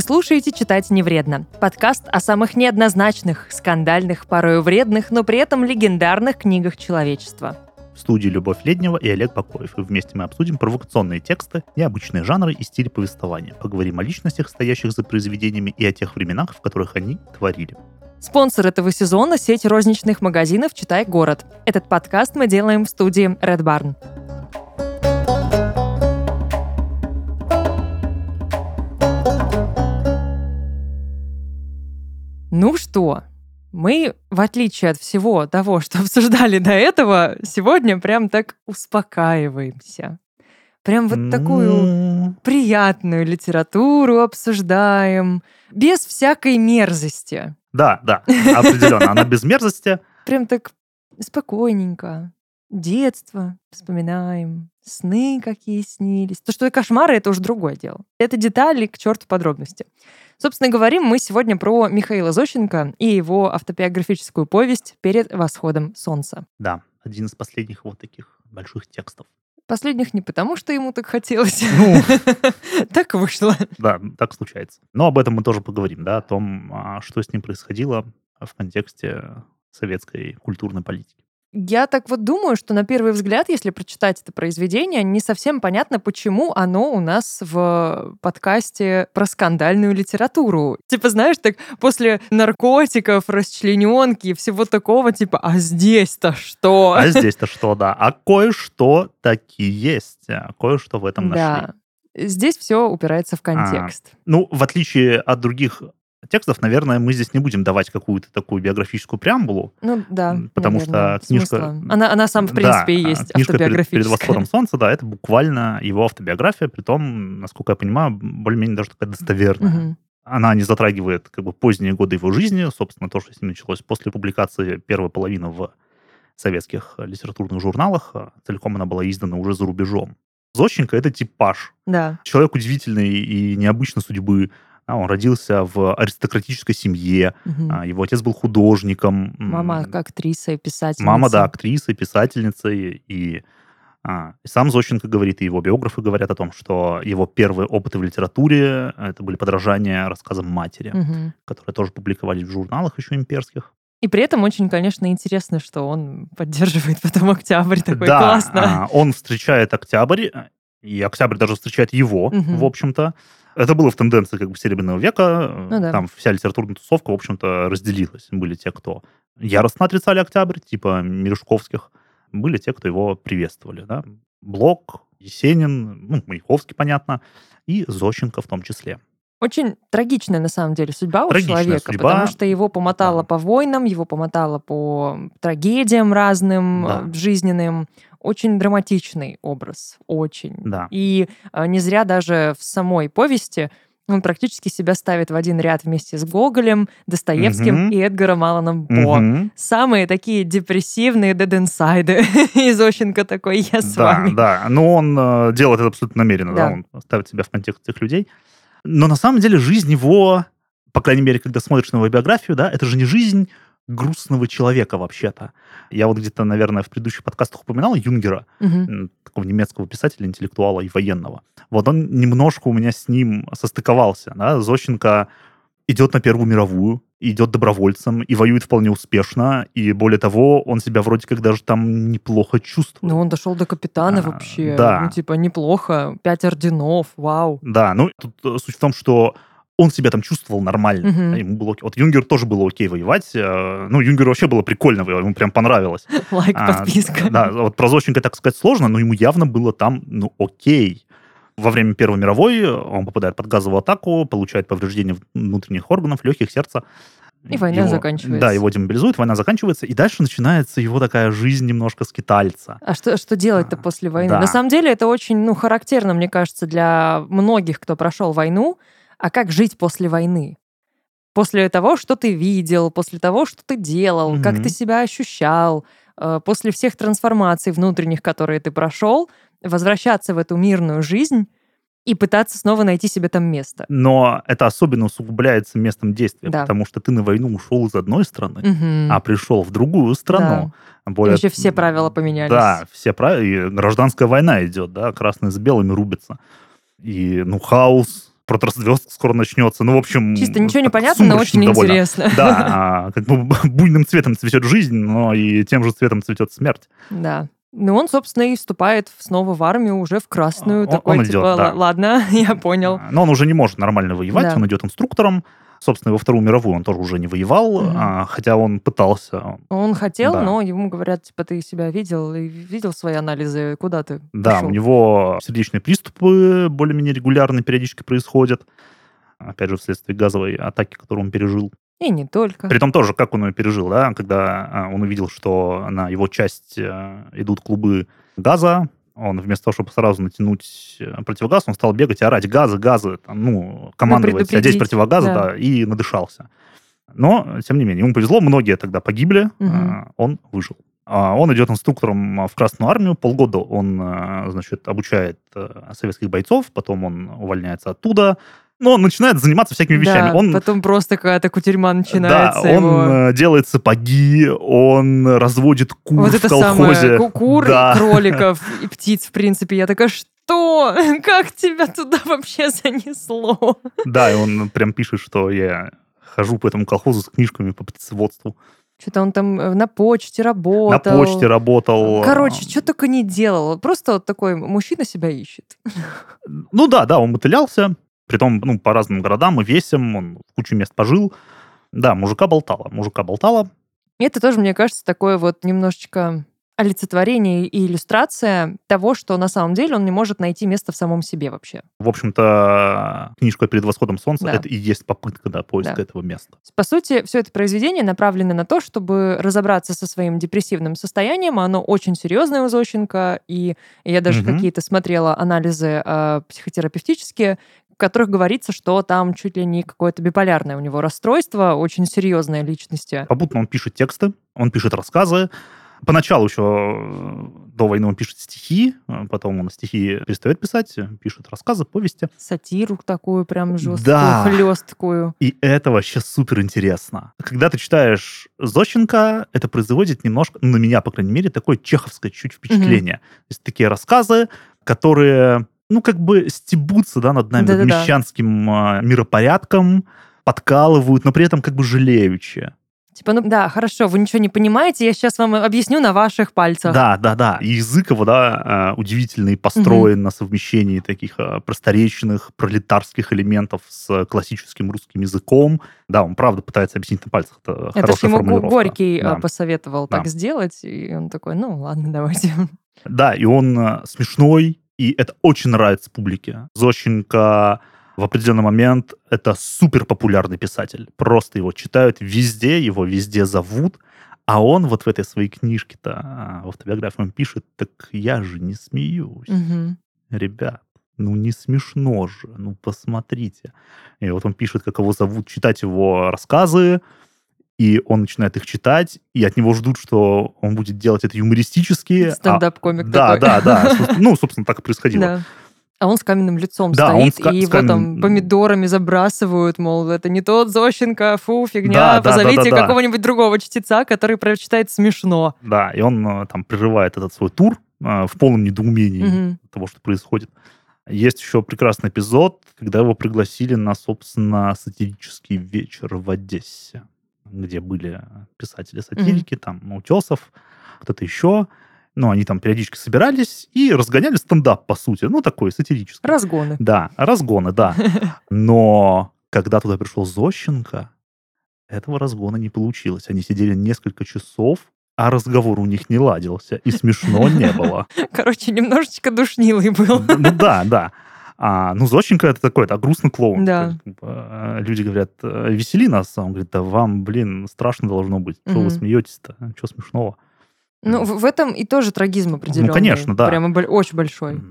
Вы слушаете «Читать не вредно» — подкаст о самых неоднозначных, скандальных, порою вредных, но при этом легендарных книгах человечества. В студии Любовь Леднева и Олег Покоев. И вместе мы обсудим провокационные тексты, необычные жанры и стиль повествования. Поговорим о личностях, стоящих за произведениями, и о тех временах, в которых они творили. Спонсор этого сезона — сеть розничных магазинов «Читай город». Этот подкаст мы делаем в студии Red Barn. Ну что, мы, в отличие от всего того, что обсуждали до этого, сегодня прям так успокаиваемся. Прям вот такую приятную литературу обсуждаем, без всякой мерзости. Да, да, определенно. Она без мерзости. Прям так спокойненько. Детство вспоминаем, сны какие снились. То, что и кошмары, это уже другое дело. Это детали, к черту подробности. Собственно, говорим мы сегодня про Михаила Зощенко и его автобиографическую повесть «Перед восходом солнца». Да, один из последних вот таких больших текстов. Последних не потому, что ему так хотелось. Ну, так вышло. Да, так случается. Но об этом мы тоже поговорим, да, о том, а, что с ним происходило в контексте советской культурной политики. Я так вот думаю, что на первый взгляд, если прочитать это произведение, не совсем понятно, почему оно у нас в подкасте про скандальную литературу. Типа, знаешь, так после наркотиков, расчлененки и всего такого, типа, а здесь-то что? А здесь-то что, да. А кое-что таки есть. А кое-что в этом нашли. Да. Здесь все упирается в контекст. А, ну, в отличие от других текстов, наверное, мы здесь не будем давать какую-то такую биографическую преамбулу. Ну да. Потому наверное, что книжка... Смысла. Она, она сам, в принципе, да, и есть книжка автобиографическая. Перед, перед восходом солнца, да, это буквально его автобиография, при том, насколько я понимаю, более-менее даже такая достоверная. Угу. Она не затрагивает как бы поздние годы его жизни, собственно, то, что с ним началось после публикации первой половины в советских литературных журналах. Целиком она была издана уже за рубежом. Зощенко — это типаж. Да. Человек удивительной и необычной судьбы, а, он родился в аристократической семье. Угу. Его отец был художником. Мама актриса и писательница. Мама, да, актриса и писательница. И, а, и сам Зощенко говорит, и его биографы говорят о том, что его первые опыты в литературе это были подражания рассказам матери, угу. которые тоже публиковались в журналах еще имперских. И при этом очень, конечно, интересно, что он поддерживает потом октябрь такой да, классно. А, он встречает октябрь, и октябрь даже встречает его, угу. в общем-то. Это было в тенденции как бы Серебряного века. Ну, да. Там вся литературная тусовка, в общем-то, разделилась. Были те, кто яростно отрицали октябрь, типа Мережковских. Были те, кто его приветствовали. Да? Блок, Есенин, ну, Маяковский, понятно, и Зощенко в том числе. Очень трагичная, на самом деле, судьба трагичная у человека, судьба. потому что его помотало да. по войнам, его помотало по трагедиям разным да. Э, жизненным. Очень драматичный образ, очень. Да. И э, не зря даже в самой повести он практически себя ставит в один ряд вместе с Гоголем, Достоевским угу. и Эдгаром Алланом По. Угу. Самые такие депрессивные дединсайды из Ощенко такой «Я с да, вами». Да, но он э, делает это абсолютно намеренно, да. да, он ставит себя в контекст этих людей. Но на самом деле жизнь его, по крайней мере, когда смотришь на его биографию, да, это же не жизнь грустного человека вообще-то. Я вот где-то, наверное, в предыдущих подкастах упоминал Юнгера, угу. такого немецкого писателя, интеллектуала и военного. Вот он немножко у меня с ним состыковался. Да? Зощенко идет на Первую мировую, идет добровольцем и воюет вполне успешно. И более того, он себя вроде как даже там неплохо чувствует. Ну, он дошел до капитана а, вообще. Да. Ну, типа, неплохо. Пять орденов, вау. Да, ну, тут э, суть в том, что он себя там чувствовал нормально. Угу. Ему было Вот Юнгер тоже было окей воевать. Э, ну, Юнгеру вообще было прикольно воевать, ему прям понравилось. Лайк, а, подписка. Да, вот про Зощенко так сказать сложно, но ему явно было там, ну, окей. Во время Первой мировой он попадает под газовую атаку, получает повреждения внутренних органов, легких, сердца. И война его, заканчивается. Да, его демобилизуют, война заканчивается, и дальше начинается его такая жизнь немножко скитальца. А что, что делать-то а, после войны? Да. На самом деле это очень ну, характерно, мне кажется, для многих, кто прошел войну. А как жить после войны? После того, что ты видел, после того, что ты делал, mm-hmm. как ты себя ощущал, э, после всех трансформаций внутренних, которые ты прошел, возвращаться в эту мирную жизнь и пытаться снова найти себе там место. Но это особенно усугубляется местом действия, да. потому что ты на войну ушел из одной страны, угу. а пришел в другую страну. Да. Более... И все правила поменялись. Да, все правила. И гражданская война идет, да, красные с белыми рубятся. И, ну, хаос, звезд скоро начнется. Ну, в общем... Чисто ничего не понятно, но очень довольно. интересно. Да, а, как бы буйным цветом цветет жизнь, но и тем же цветом цветет смерть. Да. Ну, он, собственно, и вступает снова в армию, уже в красную. Он, такой, он идет, типа, да. ладно, я понял. А, но он уже не может нормально воевать, да. он идет инструктором. Собственно, во Вторую мировую он тоже уже не воевал, угу. а, хотя он пытался. Он хотел, да. но ему говорят, типа, ты себя видел, и видел свои анализы, куда ты Да, пошел? у него сердечные приступы более-менее регулярно периодически происходят. Опять же, вследствие газовой атаки, которую он пережил. И не только. При том тоже, как он ее пережил, да, когда а, он увидел, что на его часть э, идут клубы газа, он вместо того, чтобы сразу натянуть э, противогаз, он стал бегать и орать газы, газы, там, ну, командовать, одеть противогазы, да. да, и надышался. Но, тем не менее, ему повезло, многие тогда погибли, угу. он выжил. А он идет инструктором в Красную армию, полгода он, значит, обучает советских бойцов, потом он увольняется оттуда, но он начинает заниматься всякими вещами. Да, он, потом просто какая-то кутерьма начинается. Да, он его. делает сапоги, он разводит кур вот в это колхозе. Самое, кур, да. кроликов и птиц, в принципе. Я такая, что? Как тебя туда вообще занесло? Да, и он прям пишет, что я хожу по этому колхозу с книжками по птицеводству. Что-то он там э, на почте работал. На почте работал. Короче, что только не делал. Просто вот такой мужчина себя ищет. Ну да, да, он мотылялся, Притом, ну, по разным городам и весям, он в кучу мест пожил. Да, мужика болтала, мужика болтала. И это тоже, мне кажется, такое вот немножечко олицетворение и иллюстрация того, что на самом деле он не может найти место в самом себе вообще. В общем-то, книжка «Перед восходом солнца» да. это и есть попытка да, поиска да. этого места. По сути, все это произведение направлено на то, чтобы разобраться со своим депрессивным состоянием. Оно очень серьезное у Зощенко, и я даже угу. какие-то смотрела анализы э, психотерапевтические, которых говорится, что там чуть ли не какое-то биполярное у него расстройство, очень серьезное личности. Попутно он пишет тексты, он пишет рассказы. Поначалу еще э, до войны он пишет стихи, э, потом он стихи перестает писать, пишет рассказы, повести. Сатиру такую прям жесткую, да. хлесткую. И это вообще супер интересно. Когда ты читаешь Зощенко, это производит немножко, ну, на меня, по крайней мере, такое чеховское чуть впечатление. Угу. То есть такие рассказы, которые ну, как бы стебутся, да, над нами, да, над да, мещанским да. миропорядком, подкалывают, но при этом как бы жалеючи. Типа, ну да, хорошо, вы ничего не понимаете, я сейчас вам объясню на ваших пальцах. Да, да, да. И язык его, да, а, удивительный, построен угу. на совмещении таких а, просторечных пролетарских элементов с классическим русским языком. Да, он правда пытается объяснить на пальцах. Это, Это хорошая ему Горький да. посоветовал да. так сделать, и он такой, ну ладно, давайте. Да, и он смешной, и это очень нравится публике. Зощенко в определенный момент это супер популярный писатель. Просто его читают везде, его везде зовут, а он вот в этой своей книжке-то, а, в автобиографии он пишет, так я же не смеюсь. Угу. Ребят, ну не смешно же, ну посмотрите. И вот он пишет, как его зовут, читать его рассказы, и он начинает их читать, и от него ждут, что он будет делать это юмористически. А Стендап-комик а, Да, да, да. Ну, собственно, так и происходило. Да. А он с каменным лицом да, стоит, он и его камен... там помидорами забрасывают, мол, это не тот Зощенко, фу, фигня, да, позовите да, да, да, какого-нибудь другого чтеца, который прочитает смешно. Да, и он э, там прерывает этот свой тур э, в полном недоумении угу. того, что происходит. Есть еще прекрасный эпизод, когда его пригласили на, собственно, сатирический вечер в Одессе где были писатели-сатирики, mm-hmm. там Утесов, кто-то еще. Ну, они там периодически собирались и разгоняли стендап, по сути. Ну, такой сатирический. Разгоны. Да, разгоны, да. Но когда туда пришел Зощенко, этого разгона не получилось. Они сидели несколько часов, а разговор у них не ладился, и смешно не было. Короче, немножечко душнилый был. Ну да, да. А, ну, Зощенко это такой, это грустный клоун. Да. А, люди говорят, «Э, весели нас, а он говорит, да вам, блин, страшно должно быть. Что угу. вы смеетесь-то? Что смешного? Ну, в этом и тоже трагизм определенный. Ну, конечно, да. Прямо очень большой.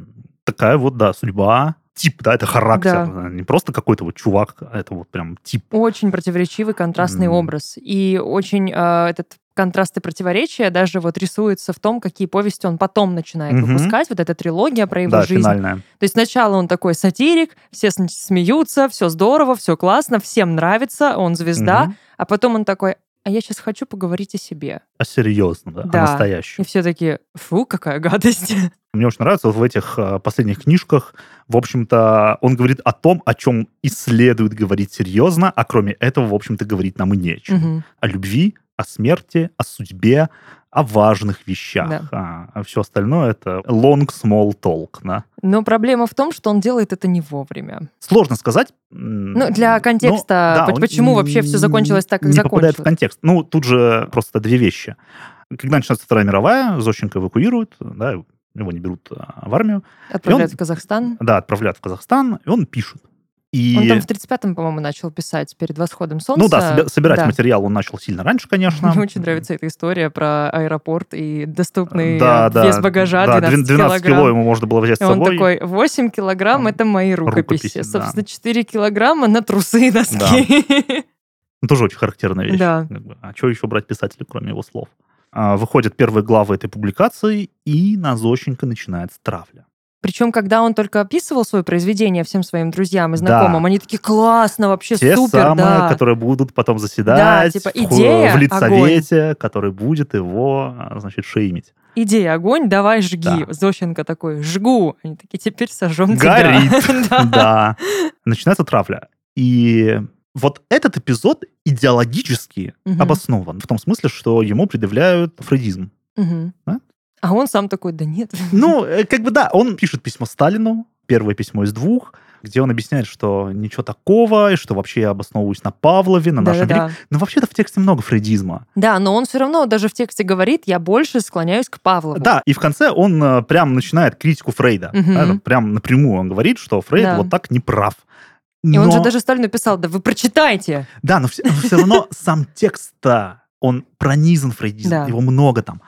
Такая вот, да, судьба, тип, да, это характер. Да. Не просто какой-то вот чувак, а это вот прям тип. Очень противоречивый, контрастный mm. образ. И очень э, этот контраст и противоречия даже вот рисуется в том, какие повести он потом начинает угу. выпускать. Вот эта трилогия про его да, жизнь. Финальная. То есть сначала он такой сатирик, все смеются, все здорово, все классно, всем нравится, он звезда, угу. а потом он такой, а я сейчас хочу поговорить о себе. О серьезном, да, да. о настоящем. И все таки фу, какая гадость. Мне очень нравится вот в этих э, последних книжках, в общем-то, он говорит о том, о чем и следует говорить серьезно, а кроме этого, в общем-то, говорить нам и нечем. Угу. О любви, о смерти, о судьбе, о важных вещах. Да. А, а все остальное это long small talk, да. Но проблема в том, что он делает это не вовремя. Сложно сказать. Ну, для контекста, но, да, почему вообще все закончилось так, как не закончилось. попадает в контекст. Ну, тут же просто две вещи. Когда начинается Вторая мировая, Зощенко эвакуируют, да, его не берут а, в армию. Отправляют он, в Казахстан. Да, отправляют в Казахстан, и он пишет. И... Он там в 35-м, по-моему, начал писать перед восходом солнца. Ну да, собирать да. материал он начал сильно раньше, конечно. Мне очень нравится эта история про аэропорт и доступный да, вес да, багажа да, 12, 12 килограмм. кило ему можно было взять с собой. Он такой, 8 килограмм — это мои рукописи. рукописи Собственно, да. 4 килограмма на трусы и носки. Да. Ну, тоже очень характерная вещь. Да. А что еще брать писателя, кроме его слов? А, выходят первые главы этой публикации, и на Зощенко начинается травля. Причем, когда он только описывал свое произведение всем своим друзьям и знакомым, да. они такие классно, вообще Те супер, самые, да. которые будут потом заседать да, типа, идея, в, в лицовете, огонь. который будет его, значит, шеймить. Идея огонь, давай жги. Да. Зощенко такой, жгу. Они такие, теперь сожжем Горит. тебя. да. Начинается травля. И вот этот эпизод идеологически обоснован. В том смысле, что ему предъявляют фрейдизм. Да? А он сам такой, да нет. Ну, э, как бы да, он пишет письмо Сталину, первое письмо из двух, где он объясняет, что ничего такого, и что вообще я обосновываюсь на Павлове, на нашем да, да. Но вообще-то в тексте много фрейдизма. Да, но он все равно даже в тексте говорит, я больше склоняюсь к Павлову. Да, и в конце он э, прям начинает критику Фрейда. Угу. Да, прям напрямую он говорит, что Фрейд да. вот так не прав. Но... И он же даже Сталину писал, да вы прочитайте. Да, но все, но все равно сам текст-то, он пронизан фрейдизмом, его много там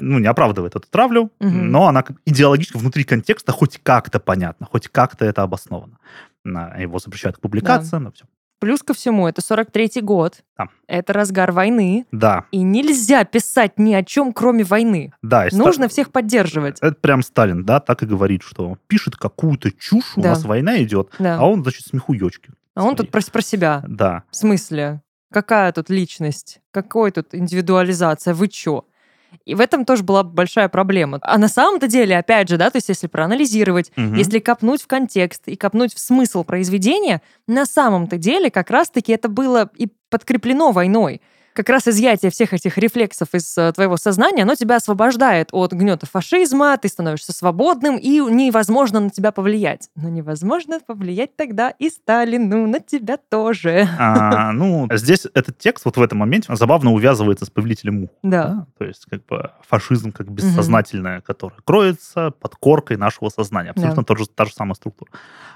ну, не оправдывает эту травлю, угу. но она идеологически внутри контекста хоть как-то понятна, хоть как-то это обосновано. Его запрещают к публикациям, да. но все. Плюс ко всему, это 43-й год. Да. Это разгар войны. Да. И нельзя писать ни о чем, кроме войны. Да. Нужно ста... всех поддерживать. Это прям Сталин, да, так и говорит, что пишет какую-то чушь, да. у нас война идет, да. а он, значит, смехуёчки. А он тут про, про себя. Да. В смысле? Какая тут личность? Какой тут индивидуализация? Вы чё? И в этом тоже была большая проблема. А на самом-то деле, опять же, да, то есть если проанализировать, угу. если копнуть в контекст и копнуть в смысл произведения, на самом-то деле как раз-таки это было и подкреплено войной как раз изъятие всех этих рефлексов из э, твоего сознания, оно тебя освобождает от гнета фашизма, ты становишься свободным, и невозможно на тебя повлиять. Но невозможно повлиять тогда и Сталину на тебя тоже. А, ну, здесь этот текст вот в этом моменте забавно увязывается с повелителем мух. Да. да. То есть как бы фашизм как бессознательное, угу. которое кроется под коркой нашего сознания. Абсолютно да. та, же, та же самая структура.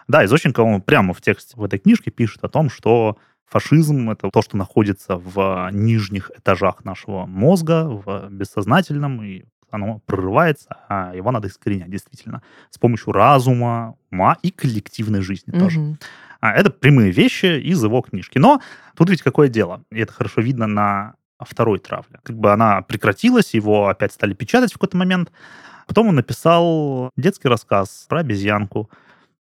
Да, Изощенко он прямо в тексте в этой книжке пишет о том, что Фашизм — это то, что находится в нижних этажах нашего мозга, в бессознательном, и оно прорывается, а его надо искоренять, действительно, с помощью разума, ума и коллективной жизни mm-hmm. тоже. А это прямые вещи из его книжки. Но тут ведь какое дело, и это хорошо видно на второй травле. Как бы она прекратилась, его опять стали печатать в какой-то момент. Потом он написал детский рассказ про обезьянку,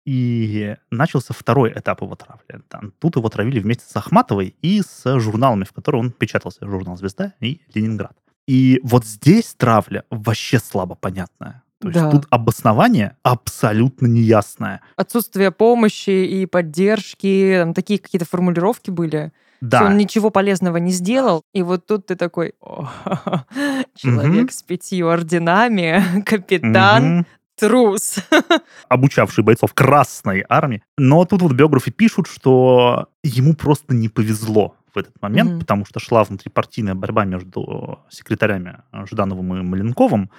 и начался второй этап его травли. Тут его травили вместе с Ахматовой и с журналами, в которых он печатался. Журнал «Звезда» и «Ленинград». И вот здесь травля вообще слабо понятная. То есть да. тут обоснование абсолютно неясное. Отсутствие помощи и поддержки, там такие какие-то формулировки были. Да. Что он ничего полезного не сделал. И вот тут ты такой, человек угу. с пятью орденами, капитан, угу трус. Обучавший бойцов Красной армии. Но тут вот биографы пишут, что ему просто не повезло в этот момент, mm-hmm. потому что шла внутрипартийная борьба между секретарями Ждановым и Маленковым.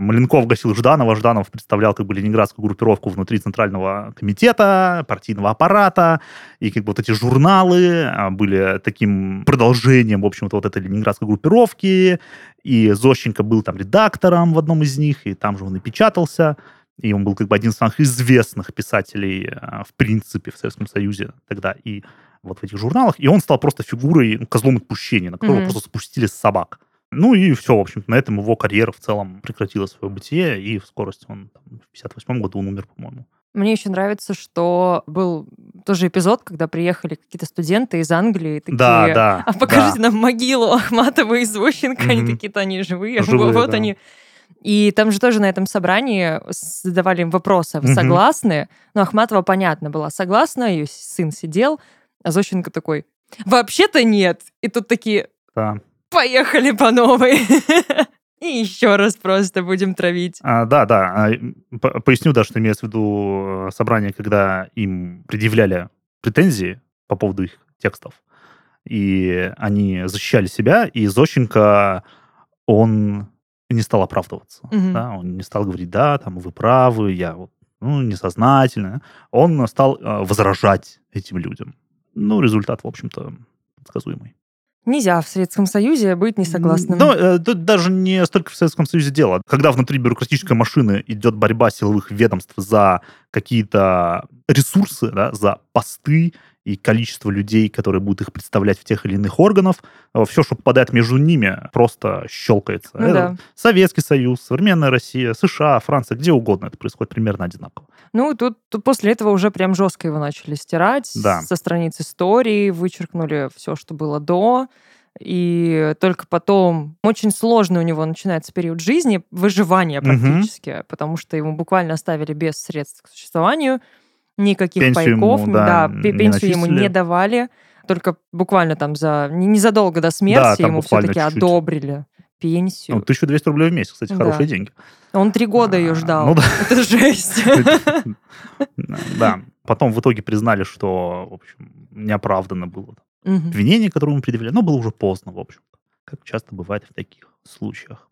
Маленков гасил Жданова, Жданов представлял как бы ленинградскую группировку внутри Центрального комитета, партийного аппарата, и как бы вот эти журналы а, были таким продолжением, в общем-то, вот этой ленинградской группировки, и Зощенко был там редактором в одном из них, и там же он и печатался, и он был как бы один из самых известных писателей а, в принципе в Советском Союзе тогда, и вот в этих журналах, и он стал просто фигурой, ну, козлом отпущения, на которого mm-hmm. просто спустили собак. Ну и все, в общем на этом его карьера в целом прекратила свое бытие, и в скорости он там, в 58 году он умер, по-моему. Мне еще нравится, что был тоже эпизод, когда приехали какие-то студенты из Англии, такие, да, да, а покажите да. нам могилу Ахматова и Звощенко, mm-hmm. они такие-то, они живые, живые вот да. они. И там же тоже на этом собрании задавали им вопросы, вы mm-hmm. согласны? Ну, Ахматова, понятно, была согласна, ее сын сидел, а Зощенко такой, вообще-то нет. И тут такие, да. Поехали по новой. И еще раз просто будем травить. А, да, да. А, поясню, да, что имеется в виду э, собрание, когда им предъявляли претензии по поводу их текстов. И они защищали себя, и Зощенко, он не стал оправдываться. Угу. Да? Он не стал говорить, да, там, вы правы, я вот, ну, несознательно. Он стал э, возражать этим людям. Ну, результат, в общем-то, предсказуемый. Нельзя в Советском Союзе быть несогласным. Ну, э, тут даже не столько в Советском Союзе дело. Когда внутри бюрократической машины идет борьба силовых ведомств за какие-то ресурсы, да, за посты, и количество людей, которые будут их представлять в тех или иных органах, э, все, что попадает между ними, просто щелкается. Ну, да. Советский Союз, современная Россия, США, Франция, где угодно это происходит примерно одинаково. Ну, тут, тут после этого уже прям жестко его начали стирать да. со страниц истории, вычеркнули все, что было до. И только потом очень сложный у него начинается период жизни, выживания практически, угу. потому что ему буквально оставили без средств к существованию никаких пенсию пайков, ему, да, да пенсию ему не давали, только буквально там за незадолго до смерти да, ему все-таки одобрили пенсию. Ну, 1200 рублей в месяц, кстати, да. хорошие деньги. Он три года ее а, ждал. Ну, да. Это жесть. Да. Потом в итоге признали, что, в общем, неоправданно было обвинение, которое ему предъявляли, но было уже поздно, в общем, как часто бывает в таких случаях.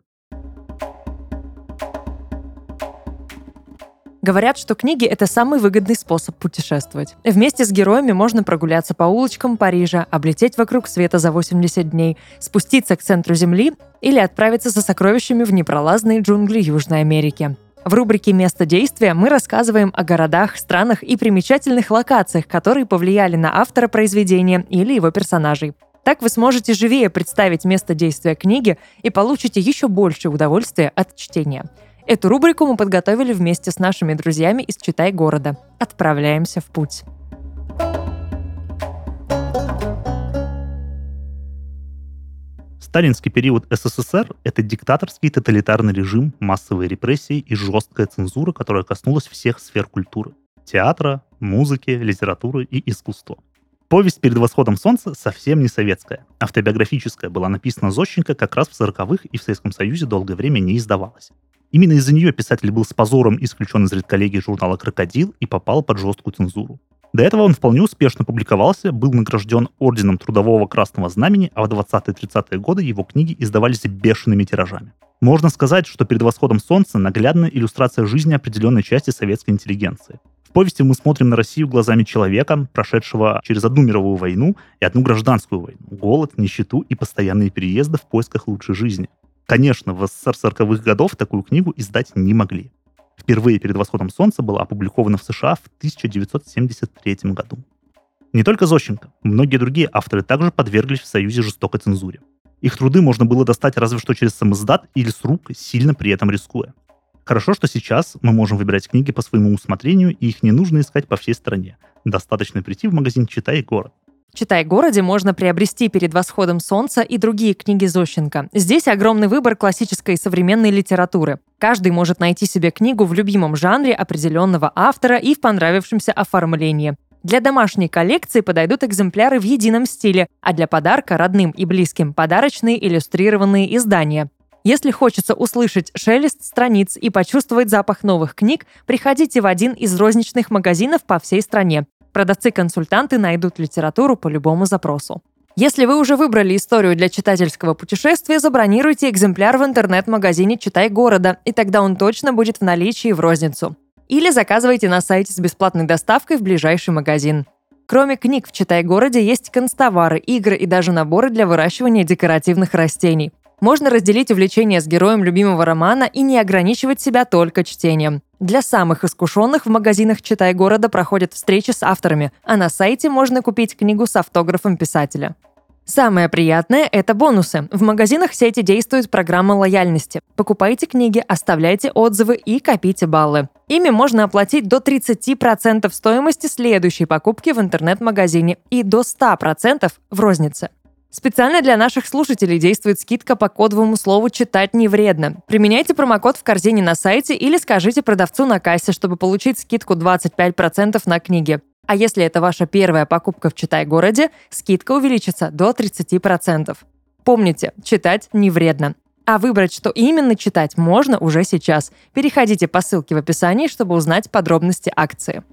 Говорят, что книги — это самый выгодный способ путешествовать. Вместе с героями можно прогуляться по улочкам Парижа, облететь вокруг света за 80 дней, спуститься к центру Земли или отправиться за сокровищами в непролазные джунгли Южной Америки. В рубрике «Место действия» мы рассказываем о городах, странах и примечательных локациях, которые повлияли на автора произведения или его персонажей. Так вы сможете живее представить место действия книги и получите еще больше удовольствия от чтения. Эту рубрику мы подготовили вместе с нашими друзьями из «Читай города». Отправляемся в путь. Сталинский период СССР – это диктаторский тоталитарный режим, массовые репрессии и жесткая цензура, которая коснулась всех сфер культуры – театра, музыки, литературы и искусства. Повесть «Перед восходом солнца» совсем не советская. Автобиографическая была написана Зощенко как раз в 40-х и в Советском Союзе долгое время не издавалась. Именно из-за нее писатель был с позором исключен из редколлегии журнала «Крокодил» и попал под жесткую цензуру. До этого он вполне успешно публиковался, был награжден Орденом Трудового Красного Знамени, а в 20-30-е годы его книги издавались бешеными тиражами. Можно сказать, что перед восходом солнца наглядная иллюстрация жизни определенной части советской интеллигенции. В повести мы смотрим на Россию глазами человека, прошедшего через одну мировую войну и одну гражданскую войну, голод, нищету и постоянные переезды в поисках лучшей жизни. Конечно, в СССР 40-х годов такую книгу издать не могли. Впервые перед восходом солнца была опубликована в США в 1973 году. Не только Зощенко, многие другие авторы также подверглись в Союзе жестокой цензуре. Их труды можно было достать разве что через самоздат или с рук, сильно при этом рискуя. Хорошо, что сейчас мы можем выбирать книги по своему усмотрению, и их не нужно искать по всей стране. Достаточно прийти в магазин «Читай город». «Читай городе» можно приобрести перед восходом солнца и другие книги Зощенко. Здесь огромный выбор классической и современной литературы. Каждый может найти себе книгу в любимом жанре определенного автора и в понравившемся оформлении. Для домашней коллекции подойдут экземпляры в едином стиле, а для подарка родным и близким – подарочные иллюстрированные издания. Если хочется услышать шелест страниц и почувствовать запах новых книг, приходите в один из розничных магазинов по всей стране. Продавцы-консультанты найдут литературу по любому запросу. Если вы уже выбрали историю для читательского путешествия, забронируйте экземпляр в интернет-магазине «Читай города», и тогда он точно будет в наличии в розницу. Или заказывайте на сайте с бесплатной доставкой в ближайший магазин. Кроме книг в «Читай городе» есть констовары, игры и даже наборы для выращивания декоративных растений. Можно разделить увлечение с героем любимого романа и не ограничивать себя только чтением. Для самых искушенных в магазинах «Читай города» проходят встречи с авторами, а на сайте можно купить книгу с автографом писателя. Самое приятное – это бонусы. В магазинах сети действует программа лояльности. Покупайте книги, оставляйте отзывы и копите баллы. Ими можно оплатить до 30% стоимости следующей покупки в интернет-магазине и до 100% в рознице. Специально для наших слушателей действует скидка по кодовому слову «читать не вредно». Применяйте промокод в корзине на сайте или скажите продавцу на кассе, чтобы получить скидку 25% на книги. А если это ваша первая покупка в Читай-городе, скидка увеличится до 30%. Помните, читать не вредно. А выбрать, что именно читать, можно уже сейчас. Переходите по ссылке в описании, чтобы узнать подробности акции.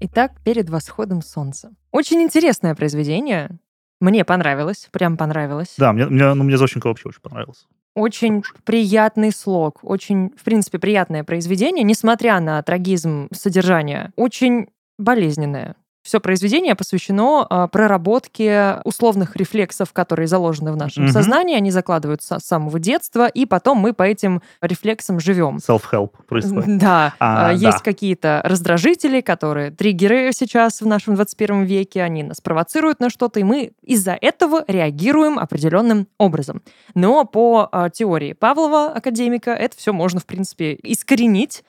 Итак, перед восходом солнца. Очень интересное произведение. Мне понравилось, прям понравилось. Да, мне, мне, ну, мне Зощенко вообще очень понравился. Очень приятный слог, очень, в принципе, приятное произведение, несмотря на трагизм содержания. Очень болезненное. Все произведение посвящено а, проработке условных рефлексов, которые заложены в нашем угу. сознании. Они закладываются с самого детства, и потом мы по этим рефлексам живем. Self-help происходит. Да. А, а, есть да. какие-то раздражители, которые триггеры сейчас в нашем 21 веке, они нас провоцируют на что-то, и мы из-за этого реагируем определенным образом. Но по а, теории Павлова, академика, это все можно, в принципе, искоренить,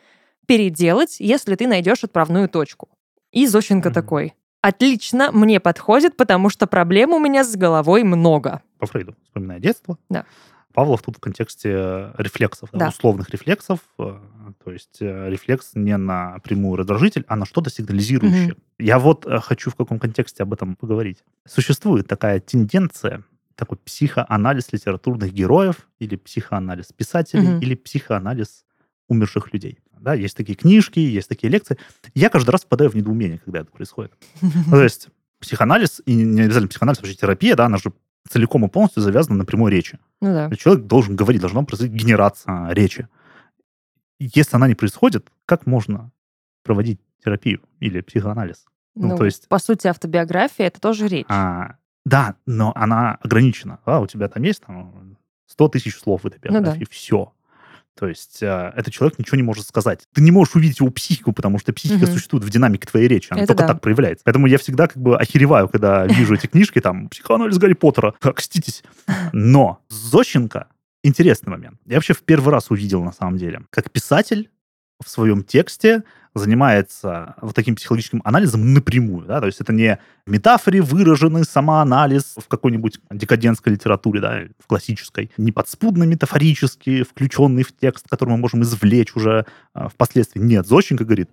переделать, если ты найдешь отправную точку. И Зощенко mm-hmm. такой. Отлично, мне подходит, потому что проблем у меня с головой много. По Фрейду, вспоминая детство. Да. Павлов тут в контексте рефлексов, да. условных рефлексов, э, то есть э, рефлекс не на прямую раздражитель, а на что-то сигнализирующее. Угу. Я вот э, хочу в каком контексте об этом поговорить. Существует такая тенденция, такой психоанализ литературных героев или психоанализ писателей угу. или психоанализ умерших людей. Да, есть такие книжки, есть такие лекции. Я каждый раз впадаю в недоумение, когда это происходит. Ну, то есть психоанализ, и не обязательно психоанализ, вообще терапия, да, она же целиком и полностью завязана на прямой речи. Ну, да. Человек должен говорить, должна происходить генерация речи. Если она не происходит, как можно проводить терапию или психоанализ? Ну, ну то есть... По сути, автобиография — это тоже речь. А, да, но она ограничена. А, у тебя там есть там 100 тысяч слов в этой биографии, ну, да. все. То есть э, этот человек ничего не может сказать. Ты не можешь увидеть его психику, потому что психика угу. существует в динамике твоей речи. Она Это только да. так проявляется. Поэтому я всегда как бы охереваю, когда вижу эти книжки, там, психоанализ Гарри Поттера. Окститесь. Но Зощенко интересный момент. Я вообще в первый раз увидел, на самом деле, как писатель в своем тексте занимается вот таким психологическим анализом напрямую. Да? То есть это не в метафоре выраженный самоанализ в какой-нибудь декадентской литературе, да, в классической, не подспудно метафорически включенный в текст, который мы можем извлечь уже а, впоследствии. Нет, Зощенко говорит,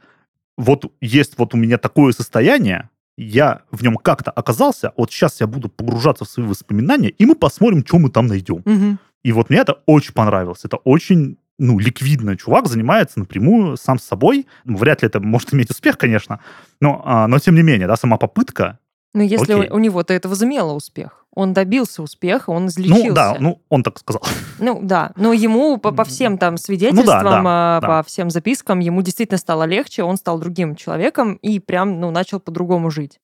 вот есть вот у меня такое состояние, я в нем как-то оказался, вот сейчас я буду погружаться в свои воспоминания, и мы посмотрим, что мы там найдем. Угу. И вот мне это очень понравилось. Это очень ну, ликвидно чувак занимается напрямую сам с собой. Ну, вряд ли это может иметь успех, конечно, но, а, но тем не менее, да, сама попытка. Ну, если у, у него-то это возымело успех. Он добился успеха, он излечился. Ну, да, ну, он так сказал. Ну, да, но ему по, по всем там свидетельствам, ну, да, да, по да. всем запискам, ему действительно стало легче, он стал другим человеком и прям, ну, начал по-другому жить.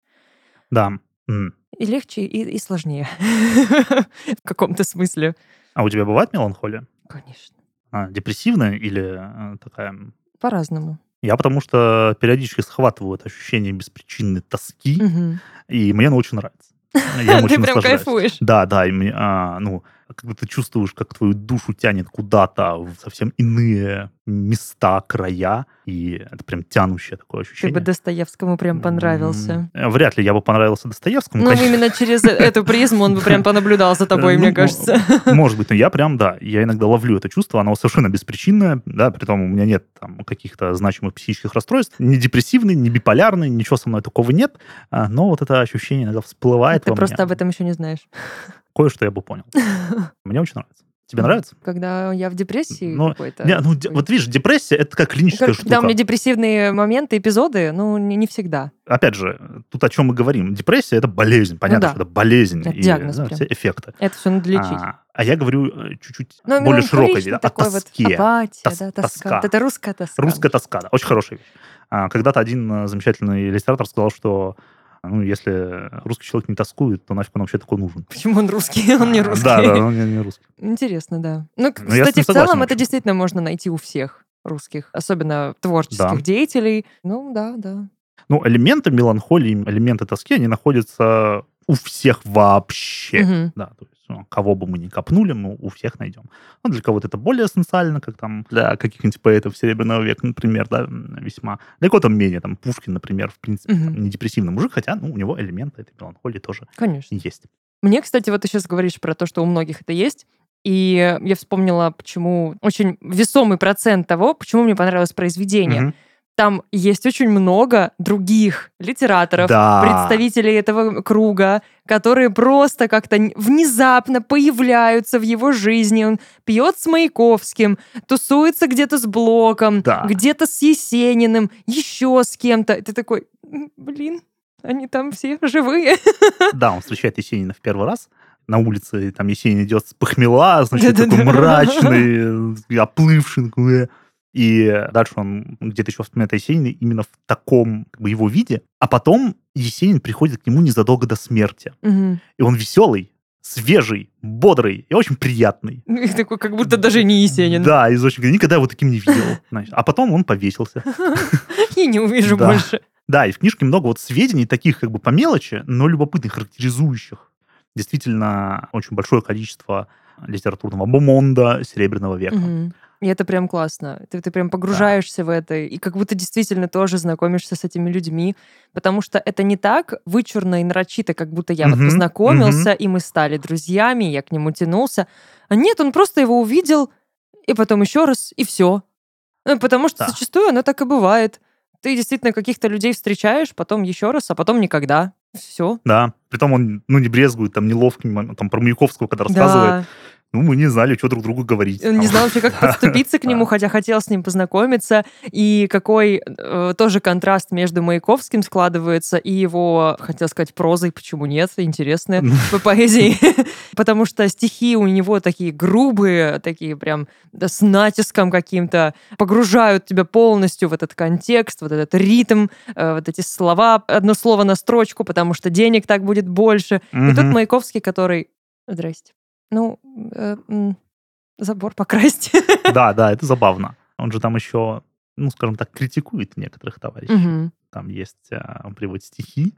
Да. И легче, и, и сложнее. В каком-то смысле. А у тебя бывает меланхолия? Конечно. А, депрессивная или а, такая? По-разному. Я потому что периодически схватываю это ощущение беспричинной тоски, угу. и мне оно очень нравится. Я Ты прям кайфуешь. Да, да, и мне, а, ну, когда ты чувствуешь, как твою душу тянет куда-то в совсем иные места, края, и это прям тянущее такое ощущение. Ты бы Достоевскому прям понравился. Вряд ли я бы понравился Достоевскому. Ну, именно через эту призму он бы прям понаблюдал за тобой, мне ну, кажется. Может быть, но я прям, да, я иногда ловлю это чувство, оно совершенно беспричинное, да, при том у меня нет там каких-то значимых психических расстройств, не депрессивный, не биполярный, ничего со мной такого нет, а, но вот это ощущение иногда всплывает Ты просто об этом еще не знаешь кое-что я бы понял. Мне очень нравится. Тебе нравится? Когда я в депрессии ну, какой-то. Не, ну, вот видишь, депрессия это как клиническая как, штука. Да, у меня депрессивные моменты, эпизоды, ну, не, не всегда. Опять же, тут о чем мы говорим. Депрессия это болезнь. Понятно, ну, да. что это болезнь. Это и, диагноз. Да, все эффекты. Это все надо лечить. А, а я говорю э, чуть-чуть ну, более широкой, да, о тоске. Вот апатия, Тос, да, тоска. тоска. Это русская тоска. Русская тоска, да. Очень хорошая вещь. А, когда-то один э, замечательный иллюстратор сказал, что ну, если русский человек не тоскует, то нафиг он вообще такой нужен. Почему он русский? Он не русский. Да, да, он не, не русский. Интересно, да. Ну, ну кстати, в целом это действительно можно найти у всех русских, особенно творческих да. деятелей. Ну, да, да. Ну, элементы меланхолии, элементы тоски, они находятся у всех вообще. Угу. Да, то есть, ну, кого бы мы ни копнули, мы у всех найдем. Ну, для кого-то это более эссенциально, как там для каких-нибудь поэтов Серебряного века, например, да, весьма. Для кого-то менее, там, Пушкин, например, в принципе, угу. там, не депрессивный мужик, хотя, ну, у него элементы этой меланхолии тоже Конечно. есть. Мне, кстати, вот ты сейчас говоришь про то, что у многих это есть. И я вспомнила, почему очень весомый процент того, почему мне понравилось произведение. Угу. Там есть очень много других литераторов, да. представителей этого круга, которые просто как-то внезапно появляются в его жизни. Он пьет с Маяковским, тусуется где-то с Блоком, да. где-то с Есениным, еще с кем-то. Ты такой, блин, они там все живые. Да, он встречает Есенина в первый раз на улице, там Есенин идет с похмела, значит, такой мрачный, оплывший, такой, и дальше он где-то еще вспоминает Есенина именно в таком как бы, его виде. А потом Есенин приходит к нему незадолго до смерти. Угу. И он веселый, свежий, бодрый и очень приятный. И такой, как будто даже не Есенин. Да, из очень... Никогда его таким не видел. А потом он повесился. И не увижу больше. Да, и в книжке много вот сведений, таких как бы по мелочи, но любопытных, характеризующих. Действительно, очень большое количество литературного бомонда Серебряного века. Угу. И это прям классно. Ты, ты прям погружаешься да. в это, и как будто действительно тоже знакомишься с этими людьми, потому что это не так вычурно и нарочито, как будто я угу, вот познакомился, угу. и мы стали друзьями, я к нему тянулся. А нет, он просто его увидел, и потом еще раз, и все. Ну, потому что да. зачастую оно так и бывает. Ты действительно каких-то людей встречаешь, потом еще раз, а потом никогда. Все. Да. Притом он, ну, не брезгует там неловкими, там, про Маяковского, когда рассказывает. Да ну, мы не знали, что друг другу говорить. Он не знал вообще, как подступиться к нему, хотя хотел с ним познакомиться. И какой э, тоже контраст между Маяковским складывается и его, хотел сказать, прозой, почему нет, интересная по поэзии. Потому что стихи у него такие грубые, такие прям да, с натиском каким-то, погружают тебя полностью в этот контекст, вот этот ритм, э, вот эти слова, одно слово на строчку, потому что денег так будет больше. И тут Маяковский, который... Здрасте. Ну, э, забор покрасить. Да, да, это забавно. Он же там еще, ну, скажем так, критикует некоторых товарищей. Угу. Там есть, а, он приводит стихи,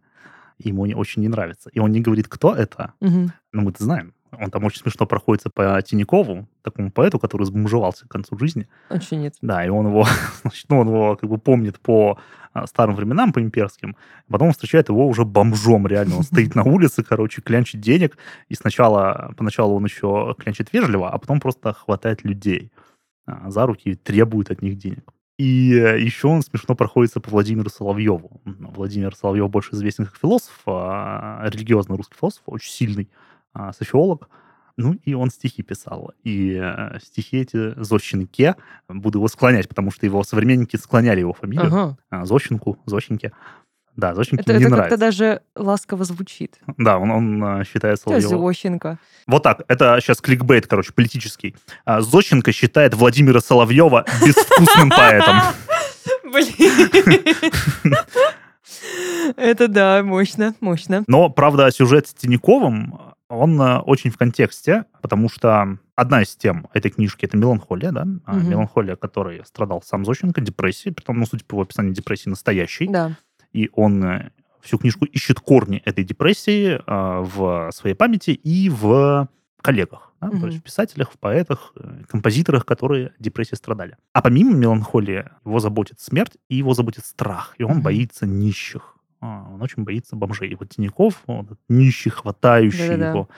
ему очень не нравится. И он не говорит, кто это. Угу. Но мы-то знаем. Он там очень смешно проходится по Тинькову, такому поэту, который сбомжевался к концу жизни. Очень нет. Да, и он его, значит, ну, он его как бы помнит по а, старым временам, по имперским. Потом он встречает его уже бомжом, реально. Он стоит на улице, короче, клянчит денег. И сначала, поначалу он еще клянчит вежливо, а потом просто хватает людей а, за руки и требует от них денег. И э, еще он смешно проходится по Владимиру Соловьеву. Владимир Соловьев больше известен как философ, а, религиозный русский философ, очень сильный а, социолог. Ну, и он стихи писал. И э, стихи эти Зощенке, буду его склонять, потому что его современники склоняли его фамилию. Ага. А, Зощенку, Зощенке. Да, Зощенке это, не это нравится. Это даже ласково звучит. Да, он, он э, считает Соловьева... Зощенко. Вот так, это сейчас кликбейт, короче, политический. А, Зощенко считает Владимира Соловьева безвкусным поэтом. Блин. Это да, мощно, мощно. Но, правда, сюжет с Тиньковым, он э, очень в контексте, потому что одна из тем этой книжки это меланхолия, да, угу. меланхолия, которой страдал сам Зощенко, депрессия, притом, ну, судя по его описанию, депрессии настоящей. Да. И он э, всю книжку ищет корни этой депрессии э, в своей памяти и в коллегах, да, угу. то есть в писателях, в поэтах, э, композиторах, которые депрессией страдали. А помимо меланхолии, его заботит смерть и его заботит страх, и он угу. боится нищих. А, он очень боится бомжей. Вот Тиняков, он нищий, хватающий Да-да-да. его,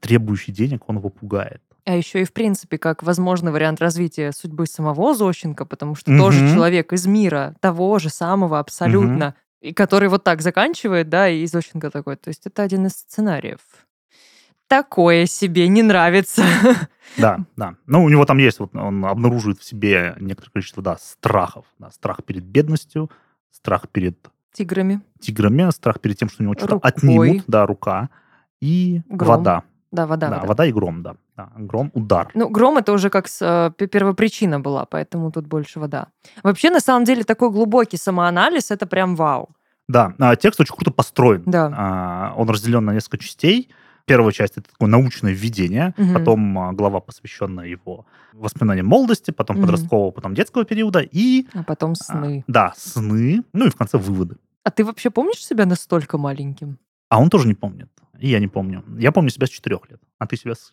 требующий денег, он его пугает. А еще и, в принципе, как возможный вариант развития судьбы самого Зощенко, потому что угу. тоже человек из мира, того же самого абсолютно, угу. и который вот так заканчивает, да, и Зощенко такой. То есть это один из сценариев такое себе не нравится. Да, да. Ну, у него там есть, вот он обнаруживает в себе некоторое количество, да, страхов. Да, страх перед бедностью, страх перед... Тиграми. Тиграми, страх перед тем, что у него что-то отнимут. Да, рука. И гром. вода. Да, вода, да, вода. вода и гром, да. да. Гром, удар. Ну, гром это уже как с, э, первопричина была, поэтому тут больше вода. Вообще, на самом деле, такой глубокий самоанализ, это прям вау. Да, а, текст очень круто построен. Да. А, он разделен на несколько частей. Первая часть это такое научное введение, угу. потом а, глава, посвященная его воспоминаниям молодости, потом угу. подросткового, потом детского периода и... А потом сны. А, да, сны, ну и в конце выводы. А ты вообще помнишь себя настолько маленьким? А он тоже не помнит. И я не помню. Я помню себя с четырех лет. А ты себя с,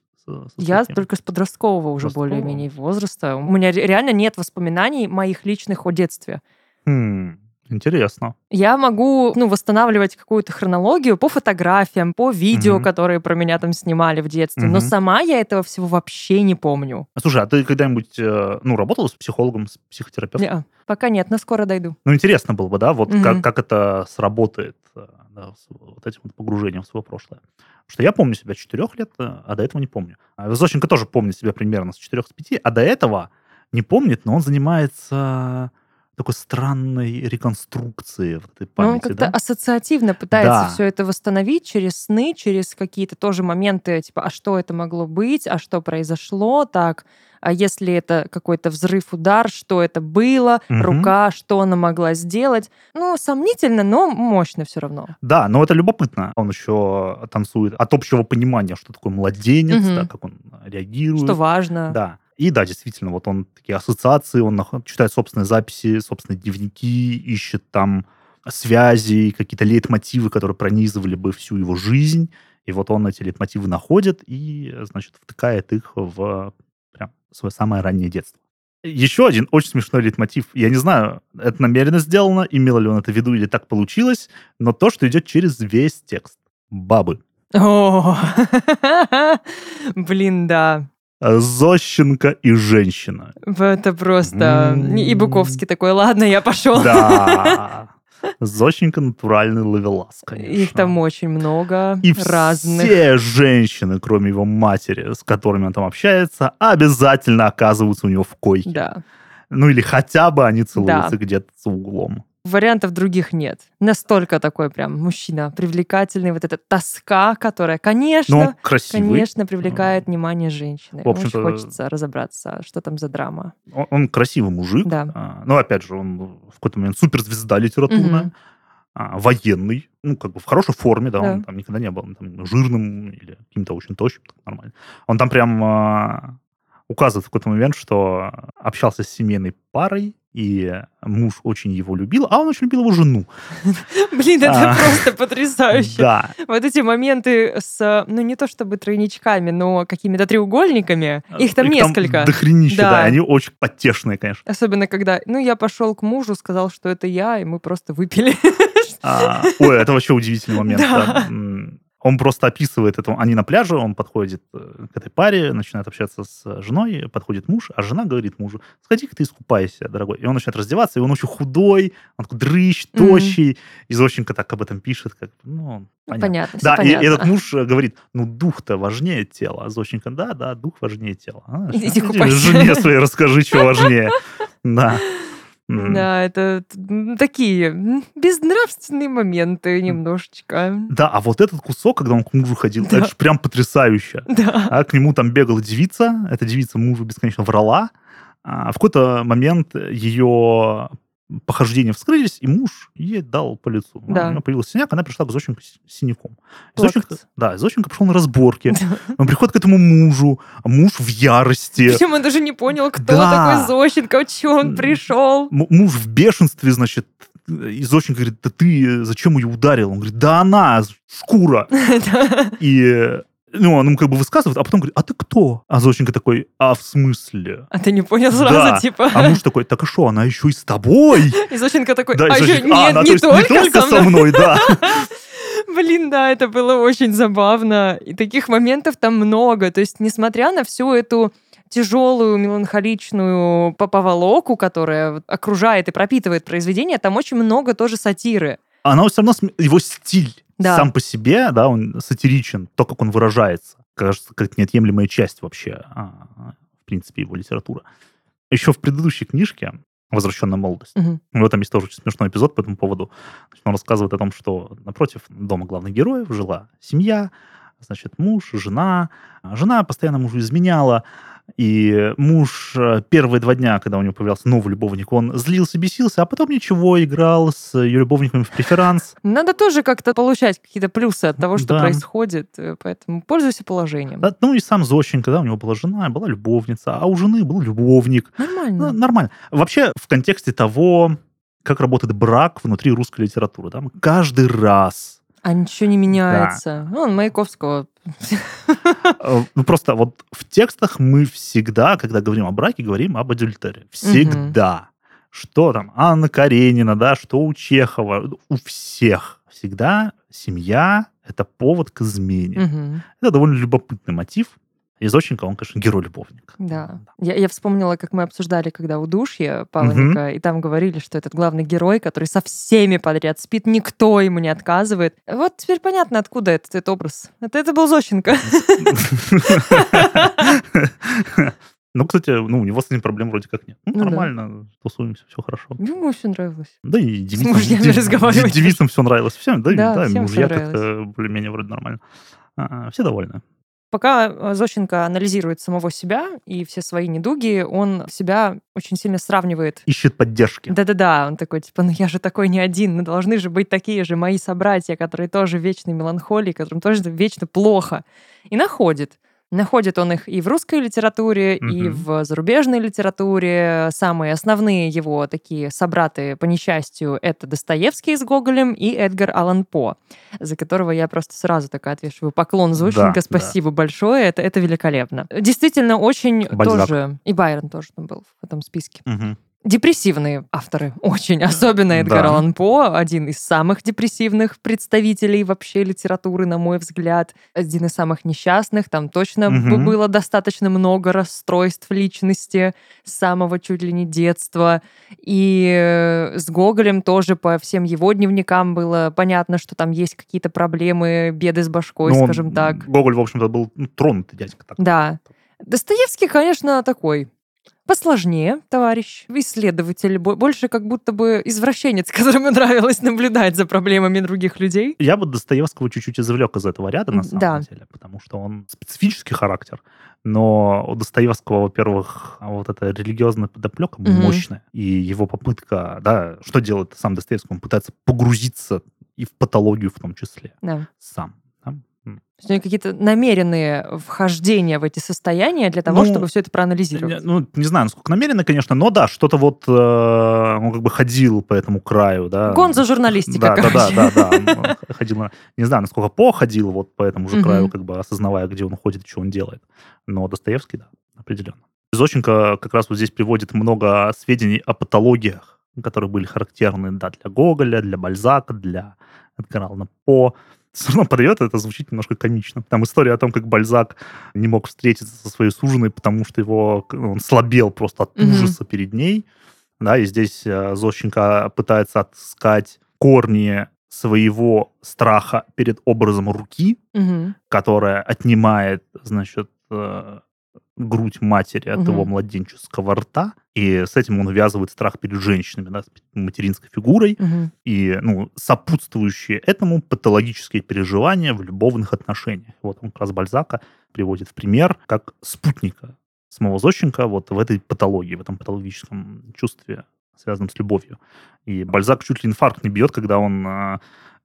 Я только с подросткового уже более-менее возраста. У меня реально нет воспоминаний моих личных о детстве. Хм. Интересно. Я могу ну, восстанавливать какую-то хронологию по фотографиям, по видео, угу. которые про меня там снимали в детстве. Угу. Но сама я этого всего вообще не помню. Слушай, а ты когда-нибудь э, ну, работала с психологом, с психотерапевтом? Нет, пока нет, но скоро дойду. Ну, интересно было бы, да, вот угу. как, как это сработает э, да, с вот этим вот погружением в свое прошлое. Потому что я помню себя четырех лет, э, а до этого не помню. А Зощенко тоже помнит себя примерно с четырех с пяти, а до этого не помнит, но он занимается такой странной реконструкции в этой памяти. Но он как-то да? ассоциативно пытается да. все это восстановить через сны, через какие-то тоже моменты, типа, а что это могло быть, а что произошло, так, а если это какой-то взрыв, удар, что это было, угу. рука, что она могла сделать. Ну, сомнительно, но мощно все равно. Да, но это любопытно. Он еще танцует от общего понимания, что такое младенец, угу. да, как он реагирует. Что важно. Да. И да, действительно, вот он такие ассоциации, он читает собственные записи, собственные дневники, ищет там связи, какие-то лейтмотивы, которые пронизывали бы всю его жизнь. И вот он эти лейтмотивы находит и, значит, втыкает их в прям свое самое раннее детство. Еще один очень смешной лейтмотив. Я не знаю, это намеренно сделано, имел ли он это в виду или так получилось, но то, что идет через весь текст. Бабы. О, блин, да. Зощенко и женщина. Это просто... И Буковский такой, ладно, я пошел. Да. Зощенко натуральный ловелас, конечно. Их там очень много и разных. все женщины, кроме его матери, с которыми он там общается, обязательно оказываются у него в койке. Да. Ну или хотя бы они целуются да. где-то за углом вариантов других нет. Настолько такой прям мужчина привлекательный, вот эта тоска, которая, конечно, ну, конечно, привлекает внимание женщины. В общем-то, Очень хочется разобраться, что там за драма. Он, он красивый мужик. Да. А, ну, опять же, он в какой-то момент суперзвезда литературная. Угу. А, военный, ну, как бы в хорошей форме, да, да. он там никогда не был там, жирным или каким-то очень тощим, нормально. Он там прям а, указывает в какой-то момент, что общался с семейной парой, и муж очень его любил, а он очень любил его жену. Блин, это а, просто потрясающе. Да. Вот эти моменты с, ну не то чтобы тройничками, но какими-то треугольниками, их там их несколько. Там дохренища, да. да, они очень потешные, конечно. Особенно, когда, ну я пошел к мужу, сказал, что это я, и мы просто выпили. А, ой, это вообще удивительный момент. Он просто описывает это. Они на пляже, он подходит э, к этой паре, начинает общаться с женой, подходит муж, а жена говорит мужу, сходи-ка ты искупайся, дорогой. И он начинает раздеваться, и он очень худой, он такой дрыщ, тощий. Mm-hmm. И Зощенко так об этом пишет. Как, ну, понятно. понятно да, понятно. и этот муж э, говорит, ну, дух-то важнее тела. А Зощенко, да, да, дух важнее тела. А, Иди купайся. Жене своей расскажи, что важнее. Да. Mm. Да, это такие безнравственные моменты немножечко. Да, а вот этот кусок, когда он к мужу ходил, да. это же прям потрясающе. Да. А к нему там бегала девица, эта девица мужу бесконечно врала, а в какой-то момент ее похождения вскрылись, и муж ей дал по лицу. Да. У нее появился синяк, она пришла к Зощенко с синяком. Зощенко, да, Зощенко пошел на разборки. Он приходит к этому мужу, а муж в ярости. Причем он даже не понял, кто да. такой Зощенко, чего он пришел. М- муж в бешенстве, значит, и Зощенко говорит, да ты зачем ее ударил? Он говорит, да она, шкура. И ну, он ему как бы высказывает, а потом говорит, а ты кто? А Зощенко такой, а в смысле? А ты не понял сразу, да. типа? А муж такой, так а что, она еще и с тобой? И Зощенко такой, да, а еще нет, а, она, не, то только не только со мной, да. Блин, да, это было очень забавно. И таких моментов там много. То есть, несмотря на всю эту тяжелую, меланхоличную поволоку, которая окружает и пропитывает произведение, там очень много тоже сатиры. Она все равно, его стиль да. сам по себе, да, он сатиричен, то, как он выражается, кажется, как неотъемлемая часть вообще, а, в принципе, его литература. Еще в предыдущей книжке «Возвращенная молодость». Угу. В этом есть тоже очень смешной эпизод по этому поводу. Он рассказывает о том, что напротив дома главных героев жила семья, значит, муж, жена. Жена постоянно мужу изменяла, и муж э, первые два дня, когда у него появился новый любовник, он злился, бесился, а потом ничего, играл с ее любовниками в преферанс. Надо тоже как-то получать какие-то плюсы от того, что да. происходит, э, поэтому пользуйся положением. Да, ну и сам Зощенко, да, у него была жена, была любовница, а у жены был любовник. Нормально. Ну, нормально. Вообще, в контексте того, как работает брак внутри русской литературы. Да? Каждый раз а ничего не меняется. Да. Ну, он Маяковского. Э, ну, просто вот в текстах мы всегда, когда говорим о браке, говорим об адюльтере. Всегда. Что там? Анна Каренина, да, что у Чехова. У всех всегда семья — это повод к измене. Это довольно любопытный мотив. Изоченко, он, конечно, герой-любовник. Да. Я, я вспомнила, как мы обсуждали, когда удушье Павленко, угу. и там говорили, что этот главный герой, который со всеми подряд спит, никто ему не отказывает. Вот теперь понятно, откуда этот, этот образ. Это, это был Зощенко. Ну, кстати, ну, у него с этим проблем вроде как нет. Ну, ну нормально, да. тусуемся, все хорошо. Ему все нравилось. Да и девицам, дев, девицам все нравилось. Всем, да, да, да мужья как-то более-менее вроде нормально. А, все довольны. Пока э, Зощенко анализирует самого себя и все свои недуги, он себя очень сильно сравнивает. Ищет поддержки. Да-да-да, он такой, типа, ну я же такой не один, ну должны же быть такие же мои собратья, которые тоже вечной меланхолии, которым тоже вечно плохо. И находит. Находит он их и в русской литературе, mm-hmm. и в зарубежной литературе. Самые основные его такие собраты, по несчастью, это Достоевский с Гоголем и Эдгар Аллан По, за которого я просто сразу такая отвешиваю поклон Зощенко. Да, Спасибо да. большое, это, это великолепно. Действительно, очень Бальзак. тоже... И Байрон тоже там был в этом списке. Mm-hmm депрессивные авторы, очень. Особенно Эдгар да. Аллан По, один из самых депрессивных представителей вообще литературы, на мой взгляд. Один из самых несчастных. Там точно угу. было достаточно много расстройств личности с самого чуть ли не детства. И э, с Гоголем тоже по всем его дневникам было понятно, что там есть какие-то проблемы, беды с башкой, ну, скажем так. Гоголь, в общем-то, был ну, тронутый дядька. Так. Да. Достоевский, конечно, такой посложнее, товарищ, исследователь, больше как будто бы извращенец, которому нравилось наблюдать за проблемами других людей. Я бы Достоевского чуть-чуть извлек из этого ряда, на самом да. деле, потому что он специфический характер, но у Достоевского, во-первых, вот эта религиозная подоплека mm-hmm. мощная, и его попытка, да, что делает сам Достоевский, он пытается погрузиться и в патологию в том числе да. сам. То есть какие-то намеренные вхождения в эти состояния для того, ну, чтобы все это проанализировать. Ну, не знаю, насколько намеренно, конечно, но да, что-то вот э, он как бы ходил по этому краю, да. Гон за журналистика, да, короче. Да, да, да, да. Ходил, не знаю, насколько По ходил вот по этому же краю, как бы осознавая, где он ходит, что он делает. Но Достоевский, да, определенно. Зощенко как раз вот здесь приводит много сведений о патологиях, которые были характерны да, для Гоголя, для Бальзака, для Эдгара По все равно подает, это звучит немножко комично. Там история о том, как Бальзак не мог встретиться со своей суженой, потому что его он слабел просто от ужаса mm-hmm. перед ней. Да, и здесь э, Зощенко пытается отыскать корни своего страха перед образом руки, mm-hmm. которая отнимает, значит, э, грудь матери от угу. его младенческого рта, и с этим он увязывает страх перед женщинами, да, с материнской фигурой, угу. и ну, сопутствующие этому патологические переживания в любовных отношениях. Вот он как раз Бальзака приводит в пример как спутника самого Зощенко вот в этой патологии, в этом патологическом чувстве, связанном с любовью. И Бальзак чуть ли инфаркт не бьет, когда он а,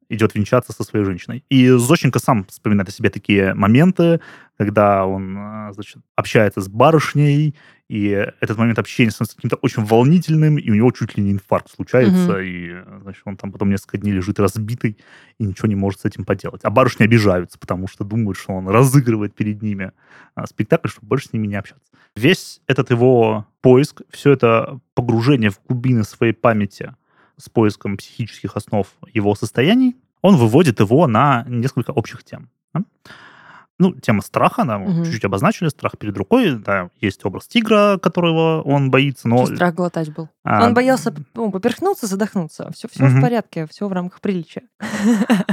идет венчаться со своей женщиной. И Зощенко сам вспоминает о себе такие моменты, когда он, а, значит, общается с барышней, и этот момент общения становится каким-то очень волнительным, и у него чуть ли не инфаркт случается, угу. и, значит, он там потом несколько дней лежит разбитый и ничего не может с этим поделать. А барышни обижаются, потому что думают, что он разыгрывает перед ними а, спектакль, чтобы больше с ними не общаться. Весь этот его поиск, все это погружение в глубины своей памяти с поиском психических основ его состояний, он выводит его на несколько общих тем ну, тема страха, да, угу. чуть-чуть обозначили, страх перед рукой, да, есть образ тигра, которого он боится, но... Что страх глотать был. А... Он боялся ну, поперхнуться, задохнуться. Все, все угу. в порядке, все в рамках приличия.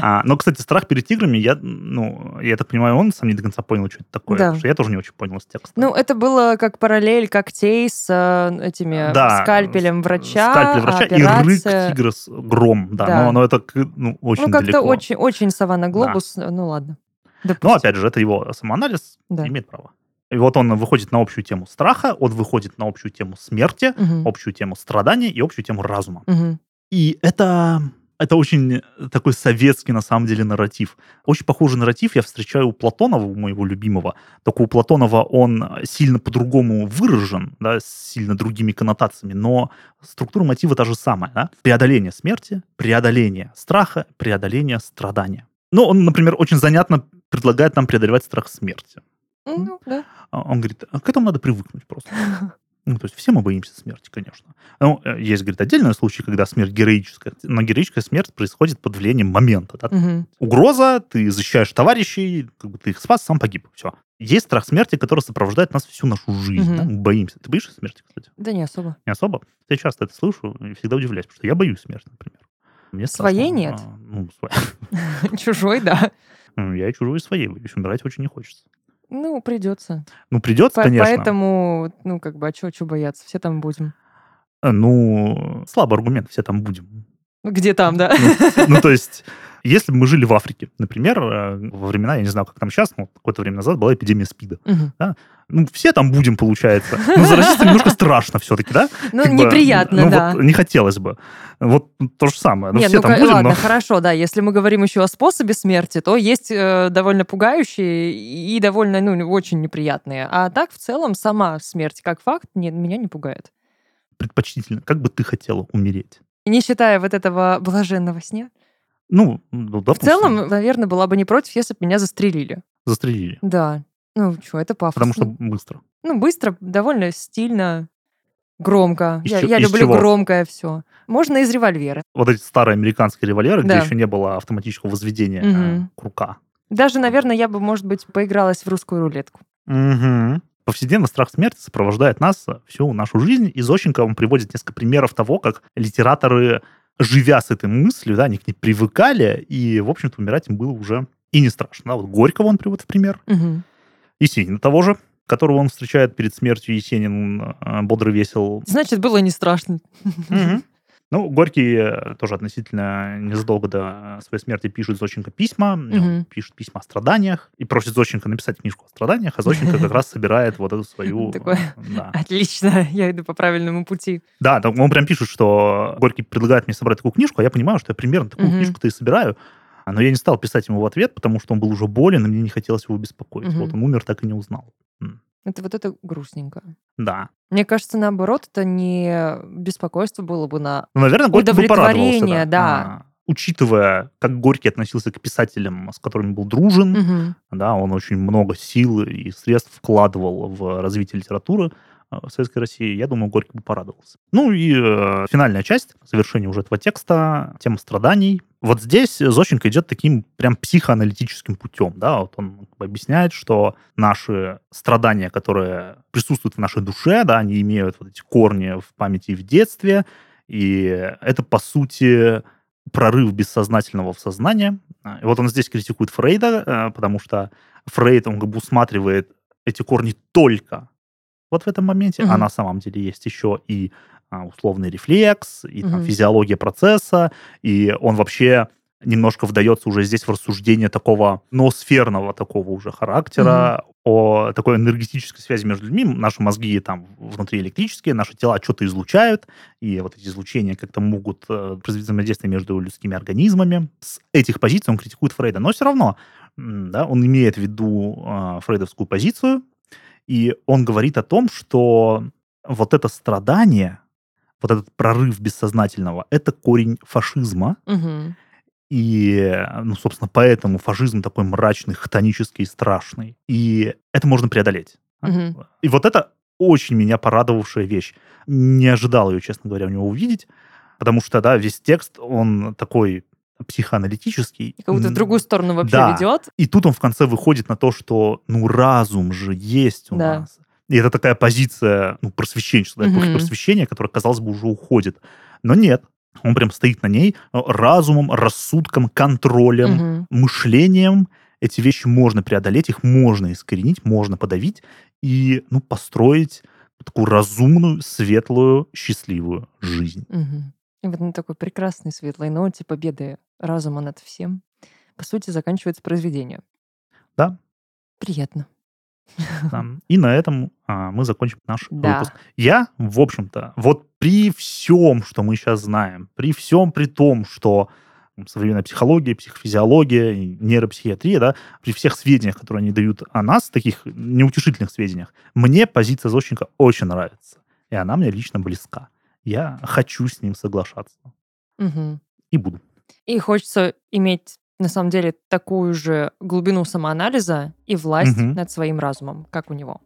А, но, кстати, страх перед тиграми, я, ну, я так понимаю, он сам не до конца понял, что это такое, да. что я тоже не очень понял с текста. Ну, это было как параллель когтей с э, этими да, скальпелем врача, скальпель врача операция... и рык тигра с гром, да, да. Но, но это ну, очень Ну, как-то очень, очень саванна глобус, да. ну ладно. Допустим. Но, опять же, это его самоанализ, да. имеет право. И вот он выходит на общую тему страха, он выходит на общую тему смерти, угу. общую тему страдания и общую тему разума. Угу. И это это очень такой советский, на самом деле, нарратив. Очень похожий нарратив я встречаю у Платонова, у моего любимого. Только у Платонова он сильно по-другому выражен, да, с сильно другими коннотациями, но структура мотива та же самая. Да? Преодоление смерти, преодоление страха, преодоление страдания. Ну, он, например, очень занятно предлагает нам преодолевать страх смерти. Ну, да. А он говорит, «А к этому надо привыкнуть просто. Ну, то есть все мы боимся смерти, конечно. Ну, э, есть, говорит, отдельный случай, когда смерть героическая. Но героическая смерть происходит под влиянием момента. Да? Угу. Угроза, ты защищаешь товарищей, как бы ты их спас, сам погиб. Все. Есть страх смерти, который сопровождает нас всю нашу жизнь. Мгм. да? Мы боимся. Ты боишься смерти, кстати? Да не особо. Не особо. Я часто это слышу и всегда удивляюсь, потому что я боюсь смерти, например. Мне Своей страшно. нет? А, ну, своей. Чужой, да. Я и чужой, и своей боюсь. Умирать очень не хочется. Ну, придется. Ну, придется, По- конечно. Поэтому, ну, как бы, а чего бояться? Все там будем. Э, Ну, слабый аргумент, все там будем. Ну, где там, да? Ну, то есть, если бы мы жили в Африке, например, э, во времена, я не знаю, как там сейчас, но какое-то время назад была эпидемия СПИДа. Мгм. Ну, все там будем, получается. Ну, заразиться немножко страшно все-таки, да? Ну, Как бы, неприятно, ну, да. вот не хотелось бы. Вот то же самое. Ну, Нет, все ну там будем, ладно, но... хорошо, да. Если мы говорим еще о способе смерти, то есть э, довольно пугающие и довольно, ну, очень неприятные. А так, в целом, сама смерть как факт не, меня не пугает. предпочтительно. Как бы ты хотела умереть? Не считая вот этого блаженного сня. Ну, ну В допустим, целом, наверное, была бы не против, если бы меня застрелили. застрелили. Да. Ну, что, это пафосно. Потому что быстро. Ну, быстро, довольно стильно, громко. Из я чё- я люблю чего? громкое все. Можно из револьвера. Вот эти старые американские револьверы, Да. где еще не было автоматического возведения Мгм. э, крука. Даже, наверное, я бы, может быть, поигралась в русскую рулетку. Мгм. Повседневный страх смерти сопровождает нас всю нашу жизнь. И Зощенко он приводит несколько примеров того, как литераторы, живя с этой мыслью, да, они к ней привыкали, и, в общем-то, умирать им было уже и не страшно. Да, вот Горького он приводит в пример. Мгм. Есенина того же, которого он встречает перед смертью. Есенин э, бодро весел. Значит, было не страшно. Мгм. Ну, Горький э, тоже относительно незадолго до своей смерти пишет Зощенко письма, Мгм. пишет письма о страданиях и просит Зощенко написать книжку о страданиях, а Зощенко как раз собирает вот эту свою... Такой, э. Отлично, я иду по правильному пути. Да, он прям пишет, что Горький предлагает мне собрать такую книжку, а я понимаю, что я примерно такую книжку-то и собираю. Но я не стал писать ему в ответ, потому что он был уже болен, и мне не хотелось его беспокоить. Вот он умер, так и не узнал. Это вот это грустненько. Да. Мне кажется, наоборот, это не беспокойство было бы на... Ну, наверное, Горький бы порадовался. Удовлетворение, да. А, учитывая, как Горький относился к писателям, с которыми был дружен, Мгм. да, он очень много сил и средств вкладывал в развитие литературы в Советской России, я думаю, Горький бы порадовался. Ну и э, финальная часть, завершение уже этого текста, тема страданий. Вот здесь Зощенко идет таким прям психоаналитическим путем, да, вот он объясняет, что наши страдания, которые присутствуют в нашей душе, да, они имеют вот эти корни в памяти и в детстве, и это, по сути, прорыв бессознательного в сознание. И вот он здесь критикует Фрейда, э, потому что Фрейд, он как бы усматривает эти корни только вот в этом моменте, а Мгм. на самом деле есть еще и а, условный рефлекс, и там, Мгм. физиология процесса, и он вообще немножко вдается уже здесь в рассуждение такого ноосферного такого уже характера, о такой энергетической связи между людьми. Наши мозги там внутри электрические, наши тела что-то излучают, и вот эти излучения как-то могут э, произвести взаимодействие между людскими организмами. С этих позиций он критикует Фрейда, но все равно да, он имеет в виду э, фрейдовскую позицию, и он говорит о том, что вот это страдание, вот этот прорыв бессознательного, это корень фашизма, Мгм. и, ну, собственно, поэтому фашизм такой мрачный, хтонический, страшный. И это можно преодолеть. Мгм. И вот это очень меня порадовавшая вещь. Не ожидал ее, честно говоря, у него увидеть, потому что, да, весь текст, он такой психоаналитический. Как будто в другую сторону вообще Да. ведет. И тут он в конце выходит на то, что, ну, разум же есть у Да. нас. И это такая позиция, ну, просвещенчества, эпохи Мгм. просвещения, которая, казалось бы, уже уходит. Но нет. Он прям стоит на ней э, разумом, рассудком, контролем, Мгм. мышлением. Эти вещи можно преодолеть, их можно искоренить, можно подавить и, ну, построить такую разумную, светлую, счастливую жизнь. Мгм. И вот на такой прекрасной светлой ноте победы разума над всем, по сути, заканчивается произведение. Да. Приятно. Да. И на этом а, мы закончим наш Да. выпуск. Я, в общем-то, вот при всем, что мы сейчас знаем, при всем при том, что современная психология, психофизиология, нейропсихиатрия, да, при всех сведениях, которые они дают о нас, таких неутешительных сведениях, мне позиция Зощенко очень нравится. И она мне лично близка. Я хочу с ним соглашаться. Угу. И буду. И хочется иметь, на самом деле, такую же глубину самоанализа и власть угу. над своим разумом, как у него.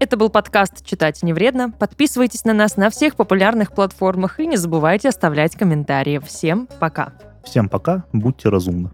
Это был подкаст «Читать не вредно». Подписывайтесь на нас на всех популярных платформах и не забывайте оставлять комментарии. Всем пока. Всем пока, будьте разумны.